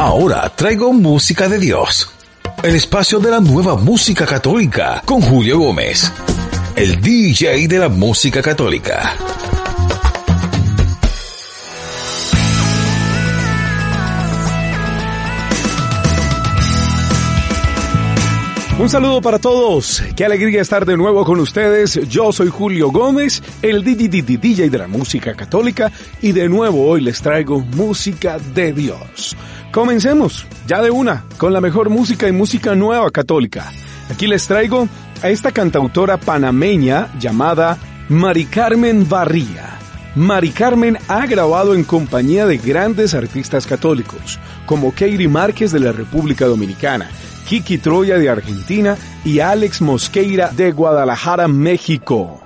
Ahora traigo música de Dios. El espacio de la nueva música católica con Julio Gómez, el DJ de la música católica. Un saludo para todos. Qué alegría estar de nuevo con ustedes. Yo soy Julio Gómez, el DJ de la música católica, y de nuevo hoy les traigo música de Dios. Comencemos, ya de una, con la mejor música y música nueva católica. Aquí les traigo a esta cantautora panameña llamada Mari Carmen Barría. Mari Carmen ha grabado en compañía de grandes artistas católicos, como Katie Márquez de la República Dominicana, Kiki Troya de Argentina y Alex Mosqueira de Guadalajara, México.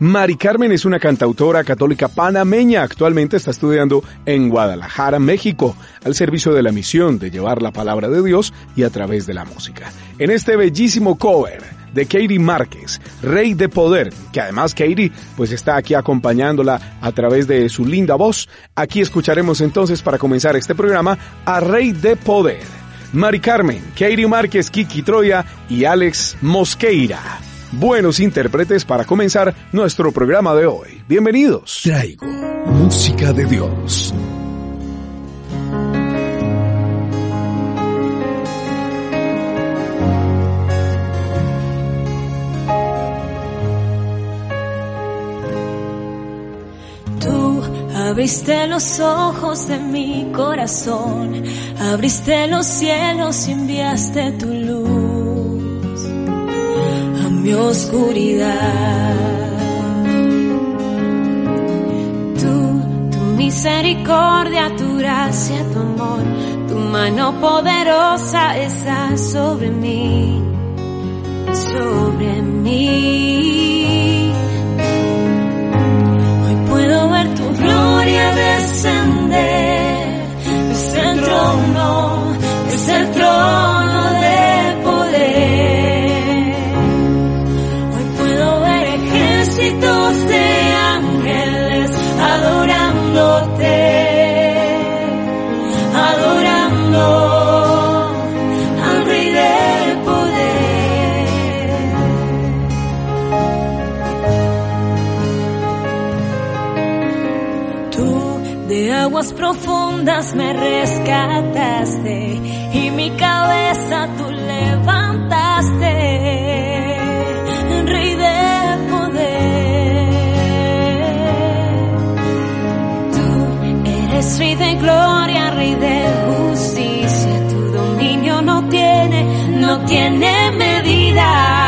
Mari Carmen es una cantautora católica panameña. Actualmente está estudiando en Guadalajara, México, al servicio de la misión de llevar la palabra de Dios y a través de la música. En este bellísimo cover de Katie Márquez, Rey de Poder, que además Katie pues está aquí acompañándola a través de su linda voz. Aquí escucharemos entonces para comenzar este programa a Rey de Poder. Mari Carmen, Katie Márquez, Kiki Troya y Alex Mosqueira buenos intérpretes para comenzar nuestro programa de hoy. Bienvenidos. Traigo música de Dios. Abriste los ojos de mi corazón, abriste los cielos y enviaste tu luz mi oscuridad. Tú, tu misericordia, tu gracia, tu amor, tu mano poderosa está sobre mí, sobre mí. Descender. Desde el trono profundas me rescataste y mi cabeza tú levantaste. Rey de gloria, Rey de justicia, tu dominio no tiene, no tiene medida,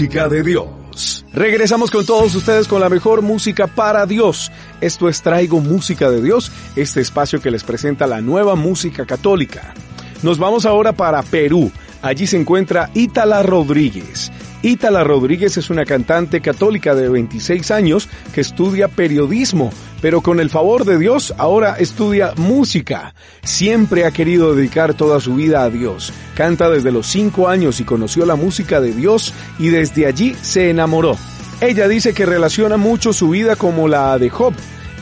música de Dios. Regresamos con todos ustedes con la mejor música para Dios. Esto es Traigo Música de Dios, este espacio que les presenta la nueva música católica. Nos vamos ahora para Perú. Allí se encuentra Ítala Rodríguez. Ítala Rodríguez es una cantante católica de 26 años que estudia periodismo, pero con el favor de Dios ahora estudia música. Siempre ha querido dedicar toda su vida a Dios. Canta desde los 5 años y conoció la música de Dios y desde allí se enamoró. Ella dice que relaciona mucho su vida como la de Job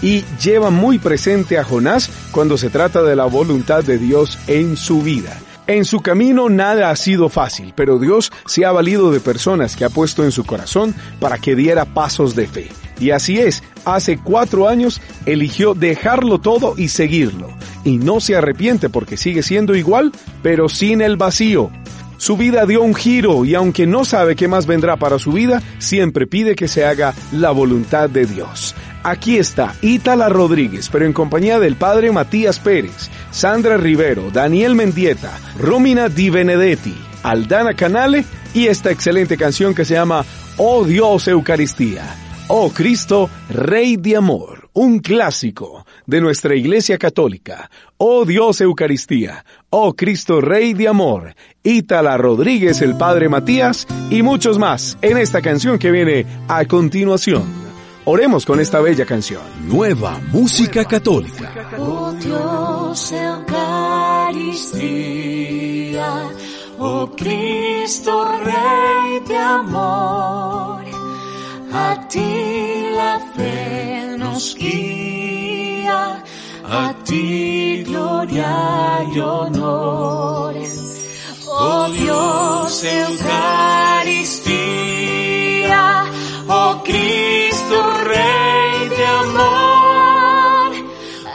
y lleva muy presente a Jonás cuando se trata de la voluntad de Dios en su vida. En su camino nada ha sido fácil, pero Dios se ha valido de personas que ha puesto en su corazón para que diera pasos de fe. Y así es, hace cuatro años eligió dejarlo todo y seguirlo. Y no se arrepiente porque sigue siendo igual, pero sin el vacío. Su vida dio un giro y aunque no sabe qué más vendrá para su vida, siempre pide que se haga la voluntad de Dios. Aquí está Ítala Rodríguez, pero en compañía del padre Matías Pérez, Sandra Rivero, Daniel Mendieta, Romina Di Benedetti, Aldana Canale y esta excelente canción que se llama Oh Dios Eucaristía. Oh Cristo, Rey de Amor, un clásico de nuestra Iglesia Católica. Oh Dios Eucaristía, oh Cristo Rey de Amor, Ítala Rodríguez, el Padre Matías y muchos más en esta canción que viene a continuación. Oremos con esta bella canción. Nueva música católica. Oh Dios, Eucaristía, oh Cristo, Rey de amor, a ti la fe nos guía, a ti gloria y honor. Oh Dios, Eucaristía, oh Cristo amor,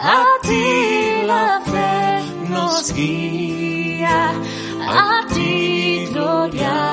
a ti la fe nos guía, a ti gloria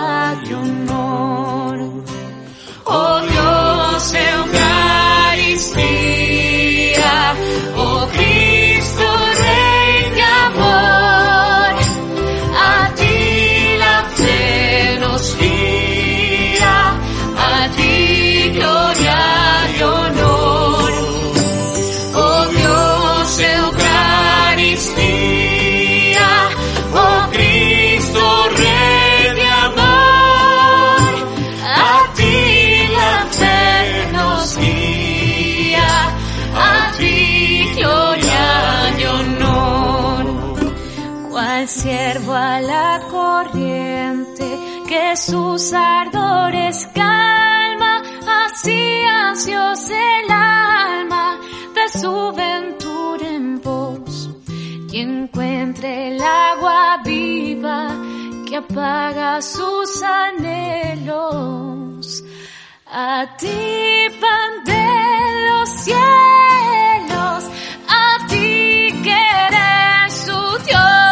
que sus ardores calma, así ansiosa el alma de su ventura en pos, y encuentre el agua viva que apaga sus anhelos. A ti, pan de los cielos, a ti que eres su Dios.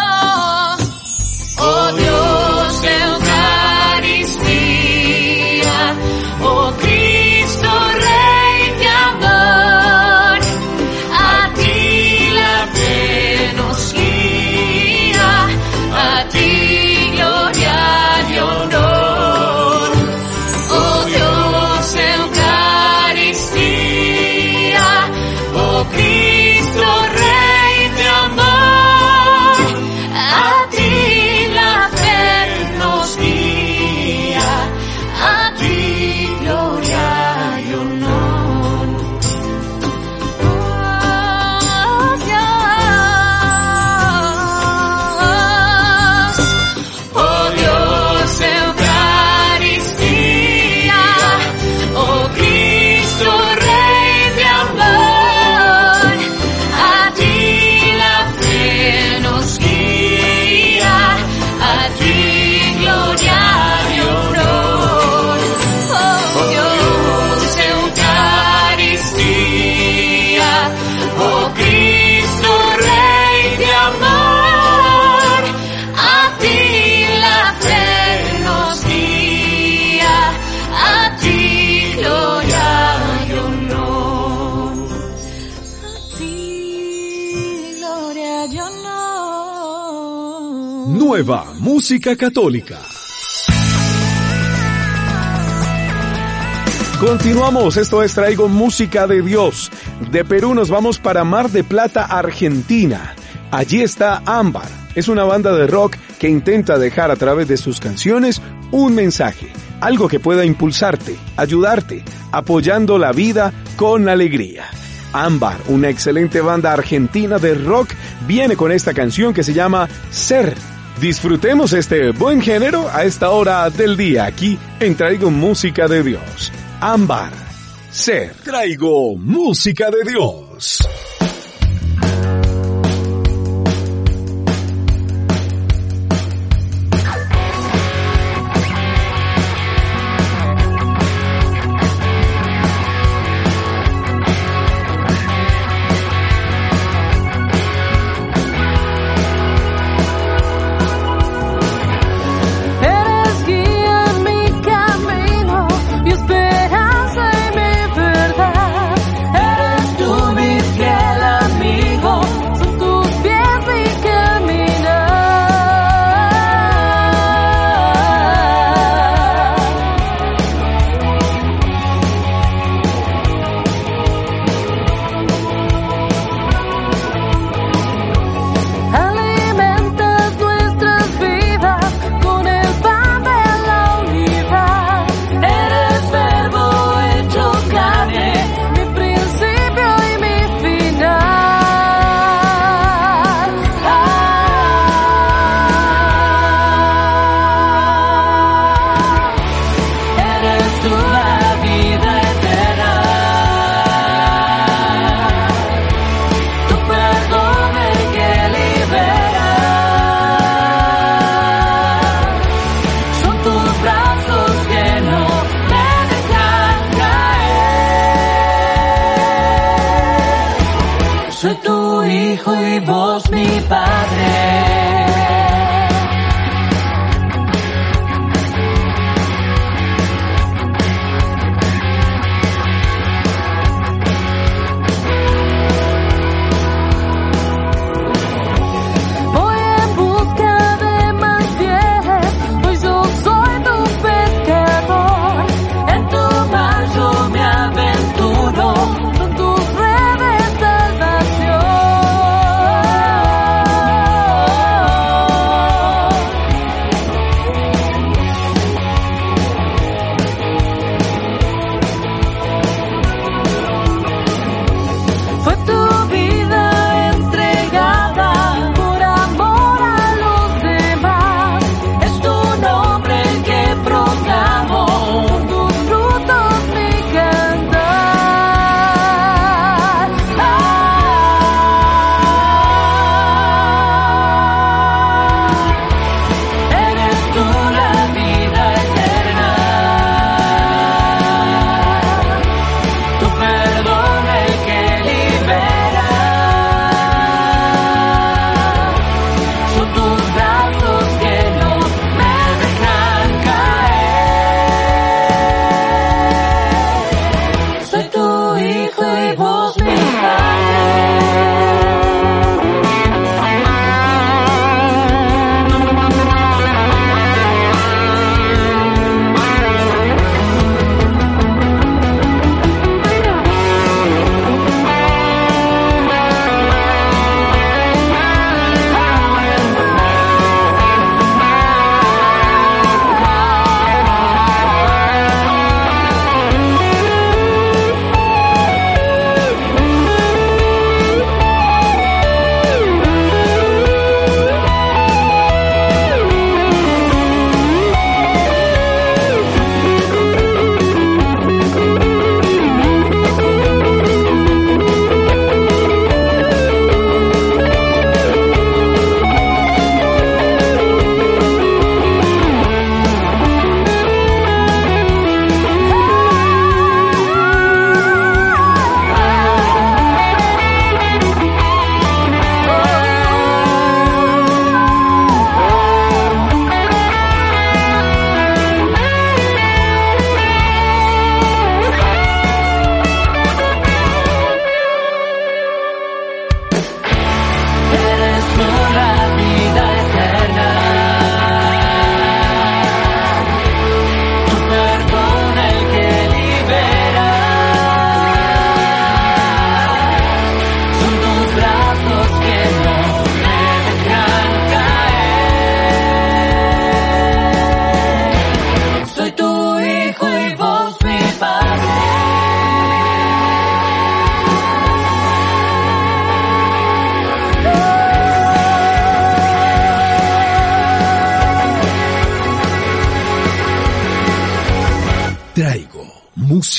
Nueva música católica. Continuamos, esto es Traigo Música de Dios. De Perú nos vamos para Mar de Plata, Argentina. Allí está Ámbar. Es una banda de rock que intenta dejar a través de sus canciones un mensaje, algo que pueda impulsarte, ayudarte, apoyando la vida con alegría. Ámbar, una excelente banda argentina de rock, viene con esta canción que se llama Ser. Disfrutemos este buen género a esta hora del día aquí en Traigo Música de Dios. Ámbar. Ser. Traigo música de Dios. Dios mi Padre.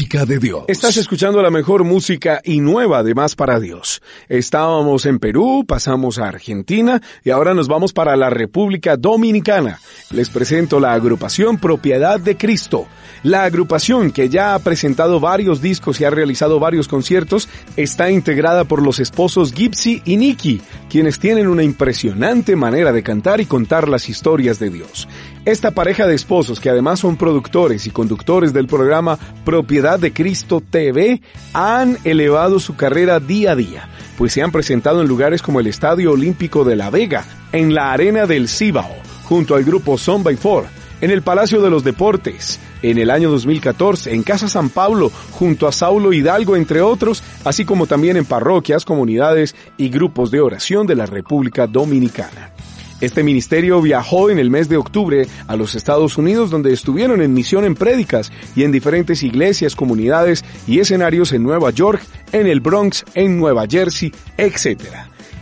Dios. Estás escuchando la mejor música y nueva además para Dios. Estábamos en Perú, pasamos a Argentina y ahora nos vamos para la República Dominicana. Les presento la agrupación Propiedad de Cristo. La agrupación, que ya ha presentado varios discos y ha realizado varios conciertos, está integrada por los esposos Gypsy y Nicky, quienes tienen una impresionante manera de cantar y contar las historias de Dios. Esta pareja de esposos, que además son productores y conductores del programa Propiedad de Cristo TV, han elevado su carrera día a día, pues se han presentado en lugares como el Estadio Olímpico de La Vega, en la Arena del Cibao, junto al grupo Son by Four, en el Palacio de los Deportes, en el año 2014, en Casa San Pablo, junto a Saulo Hidalgo, entre otros, así como también en parroquias, comunidades y grupos de oración de la República Dominicana. Este ministerio viajó en el mes de octubre a los Estados Unidos donde estuvieron en misión en prédicas y en diferentes iglesias, comunidades y escenarios en Nueva York, en el Bronx, en Nueva Jersey, etc.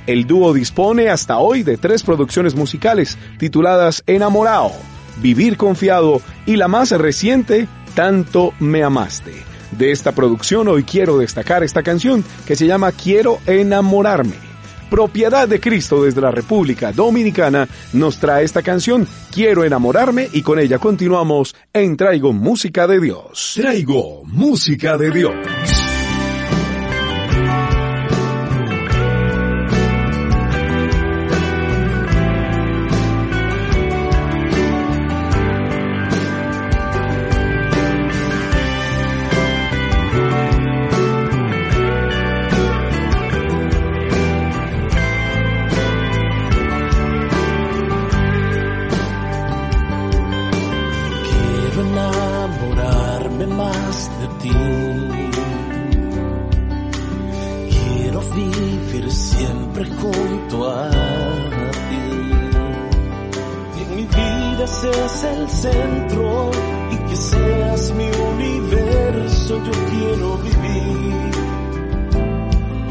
El dúo dispone hasta hoy de tres producciones musicales tituladas Enamorado, Vivir Confiado y la más reciente, Tanto Me Amaste. De esta producción hoy quiero destacar esta canción que se llama Quiero Enamorarme. Propiedad de Cristo desde la República Dominicana nos trae esta canción Quiero enamorarme y con ella continuamos en Traigo Música de Dios. Traigo Música de Dios. quiero vivir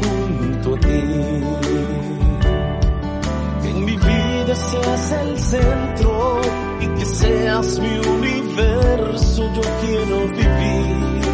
junto a ti. Que en mi vida seas el centro y que seas mi universo, yo quiero vivir.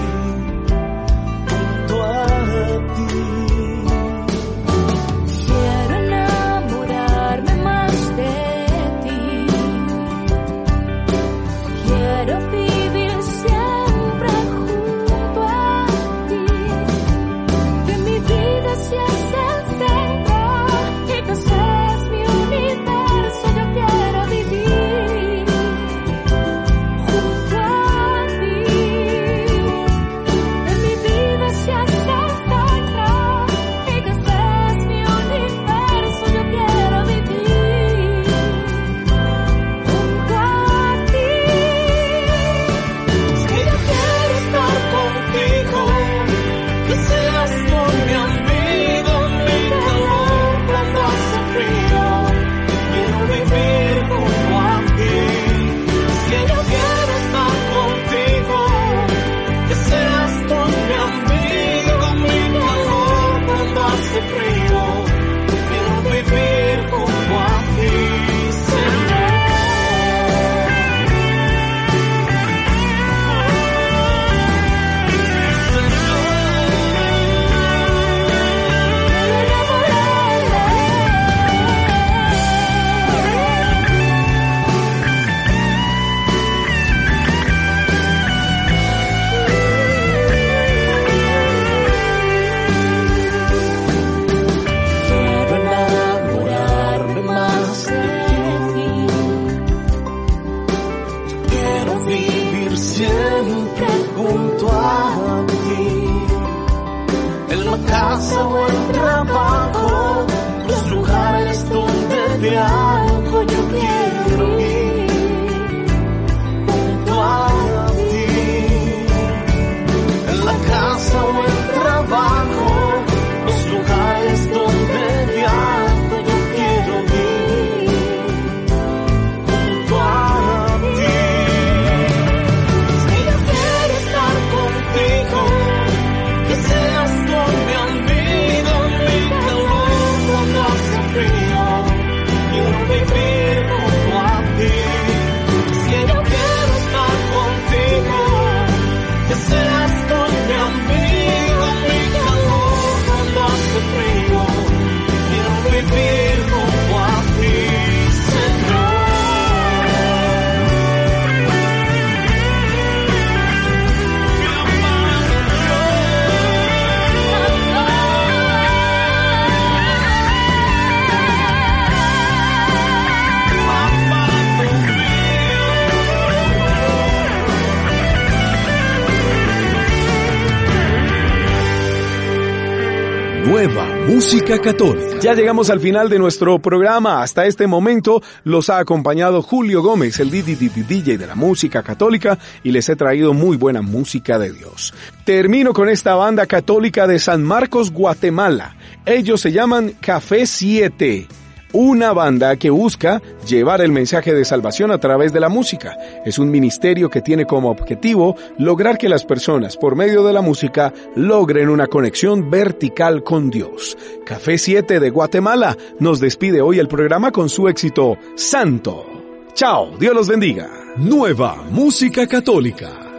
Música católica. Ya llegamos al final de nuestro programa. Hasta este momento los ha acompañado Julio Gómez, el DJ de la música católica, y les he traído muy buena música de Dios. Termino con esta banda católica de San Marcos, Guatemala. Ellos se llaman Café 7 una banda que busca llevar el mensaje de salvación a través de la música. Es un ministerio que tiene como objetivo lograr que las personas, por medio de la música, logren una conexión vertical con Dios. Café 7 de Guatemala nos despide hoy el programa con su éxito Santo. Chao, Dios los bendiga. Nueva Música Católica.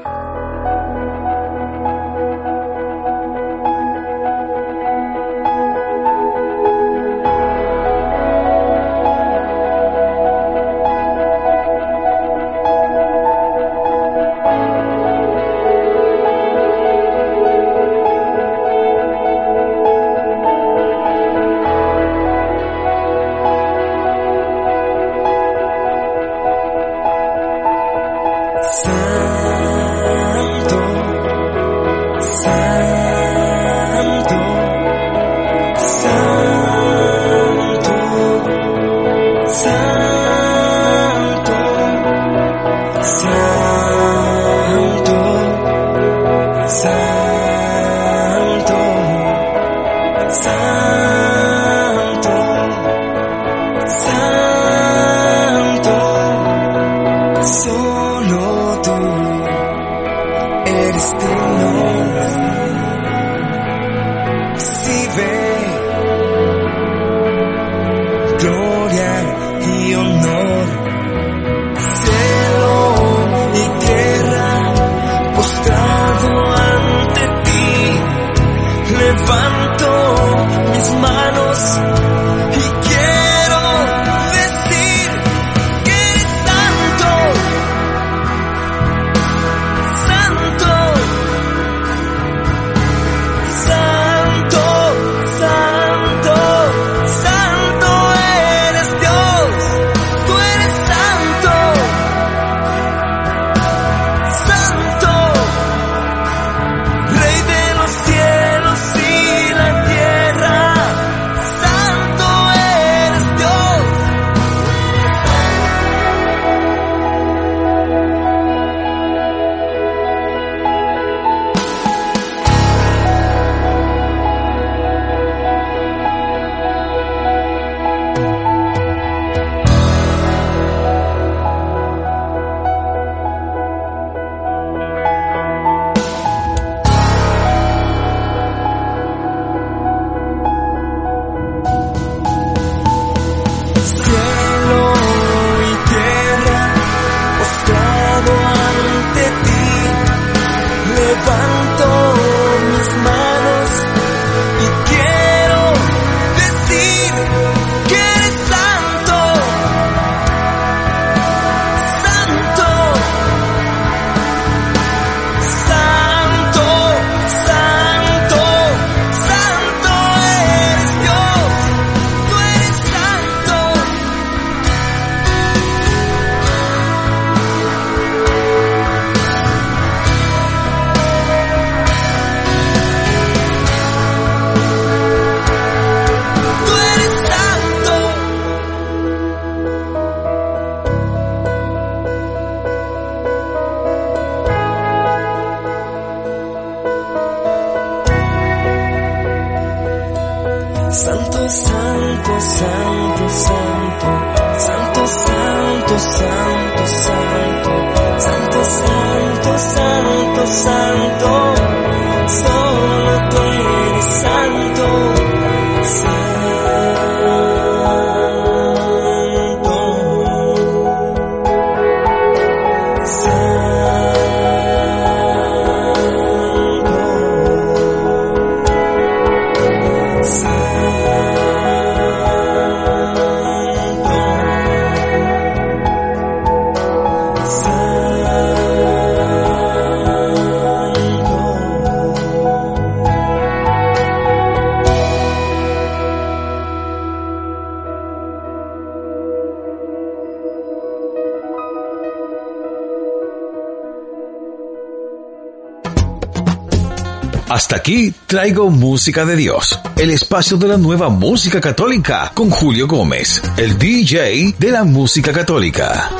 Hasta aquí traigo música de Dios, el espacio de la nueva música católica con Julio Gómez, el DJ de la música católica.